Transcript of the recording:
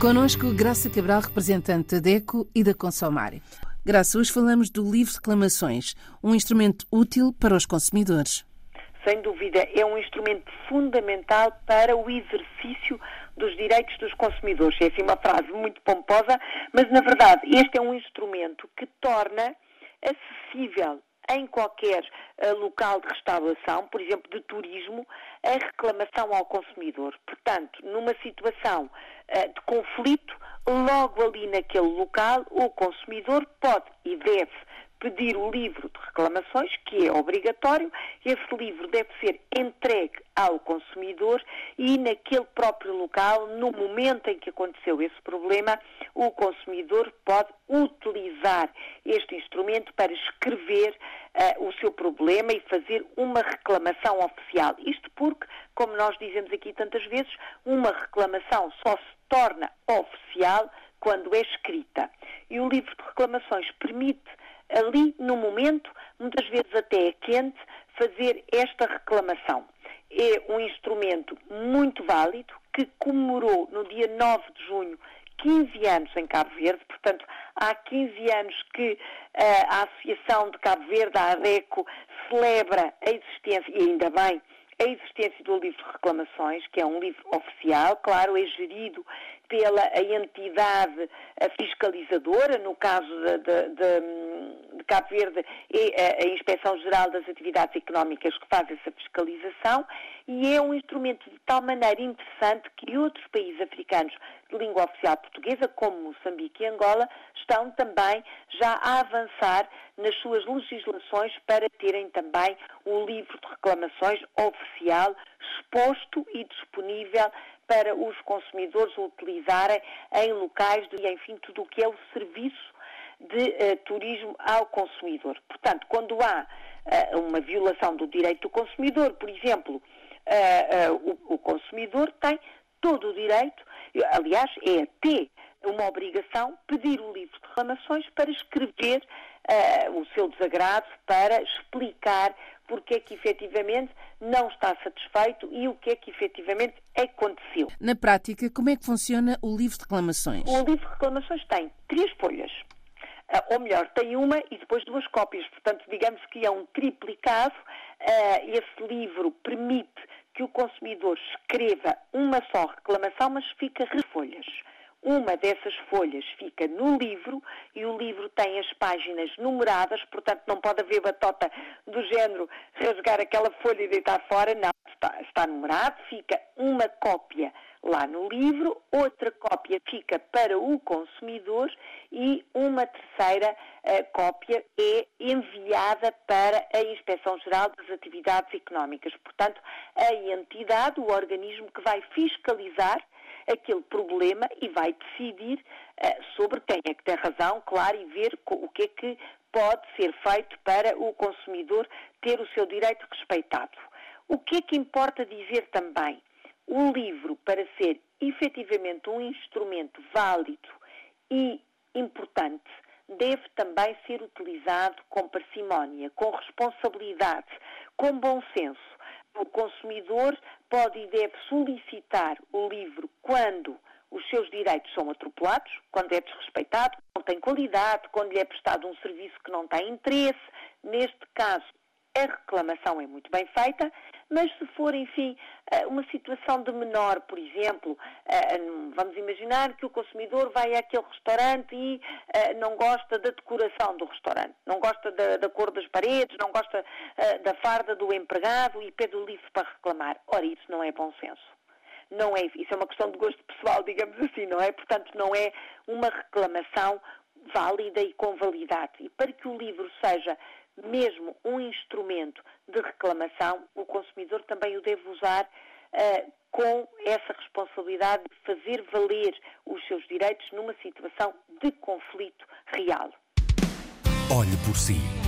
Conosco, Graça Cabral, representante da DECO e da Consomar. Graça, hoje falamos do livro reclamações, um instrumento útil para os consumidores. Sem dúvida, é um instrumento fundamental para o exercício dos direitos dos consumidores. É assim uma frase muito pomposa, mas na verdade este é um instrumento que torna acessível em qualquer uh, local de restauração, por exemplo, de turismo, a reclamação ao consumidor. Portanto, numa situação uh, de conflito, logo ali naquele local, o consumidor pode e deve pedir o livro de reclamações, que é obrigatório. Esse livro deve ser entregue ao consumidor e, naquele próprio local, no momento em que aconteceu esse problema, o consumidor pode utilizar este instrumento para escrever uh, o seu problema e fazer uma reclamação oficial. Isto porque, como nós dizemos aqui tantas vezes, uma reclamação só se torna oficial quando é escrita. E o livro de reclamações permite ali no momento, muitas vezes até é quente, fazer esta reclamação. É um instrumento muito válido que comemorou no dia 9 de junho 15 anos em Cabo Verde, portanto, há 15 anos que uh, a Associação de Cabo Verde, a ADECO, celebra a existência, e ainda bem, a existência do livro de reclamações, que é um livro oficial, claro, é gerido pela entidade fiscalizadora, no caso de, de, de, de Cabo Verde é a Inspeção Geral das Atividades Económicas que faz essa fiscalização e é um instrumento de tal maneira interessante que outros países africanos de língua oficial portuguesa, como Moçambique e Angola, estão também já a avançar nas suas legislações para terem também o livro de reclamações oficial exposto e disponível para os consumidores utilizarem em locais de, enfim, tudo o que é o serviço de uh, turismo ao consumidor. Portanto, quando há uh, uma violação do direito do consumidor, por exemplo, uh, o, o, consumidor tem todo o direito, aliás, é até uma obrigação pedir o livro de reclamações para escrever o seu desagrado, para explicar porque é que efetivamente não está satisfeito e o que é que efetivamente aconteceu. Na prática, como é que funciona o livro de reclamações? O livro de reclamações tem três folhas. Uh, ou melhor, tem uma e depois duas cópias. Portanto, digamos que é um triplicado. Uh, esse livro permite que o consumidor escreva uma só reclamação, mas fica refolhas. Uma dessas folhas fica no livro e o livro tem as páginas numeradas, portanto não pode haver batota do género rasgar aquela folha e deitar fora, não, está, está numerado, fica uma cópia lá no livro, outra cópia fica para o consumidor e uma terceira uh, cópia é enviada para a Inspeção Geral das Atividades Económicas. Portanto, a entidade, o organismo que vai fiscalizar aquele problema e vai decidir uh, sobre quem é que tem razão, claro, e ver o que é que pode ser feito para o consumidor ter o seu direito respeitado. O que é que importa dizer também? O livro, para ser efetivamente um instrumento válido e importante, deve também ser utilizado com parcimónia, com responsabilidade, com bom senso o consumidor pode e deve solicitar o livro quando os seus direitos são atropelados, quando é desrespeitado, não tem qualidade, quando lhe é prestado um serviço que não tem interesse. Neste caso, a reclamação é muito bem feita, mas se for, enfim, eh, uma situação de menor, por exemplo, eh, vamos imaginar que o consumidor vai àquele restaurante e eh, não gosta da decoração do restaurante, não gosta da, da cor das paredes, não gosta da farda do empregado e pede o livro para reclamar. Ora, isso não é bom senso não é, isso é uma questão de gosto pessoal, digamos assim, não é? Portanto, não é uma reclamação válida e com validade. E para que o livro seja mesmo um instrumento de reclamação, o consumidor também o deve usar uh, com essa responsabilidade de fazer valer os seus direitos numa situação de conflito real. Olhe por si.